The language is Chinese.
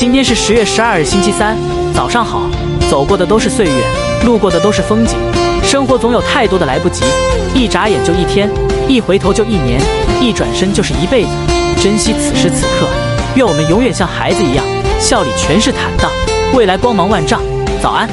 今天是十月十二日星期三早上好。走过的都是岁月路过的都是风景生活总有太多的来不及一眨眼就一天一回头就一年一转身就是一辈子。珍惜此时此刻愿我们永远像孩子一样笑里全是坦荡未来光芒万丈。早安。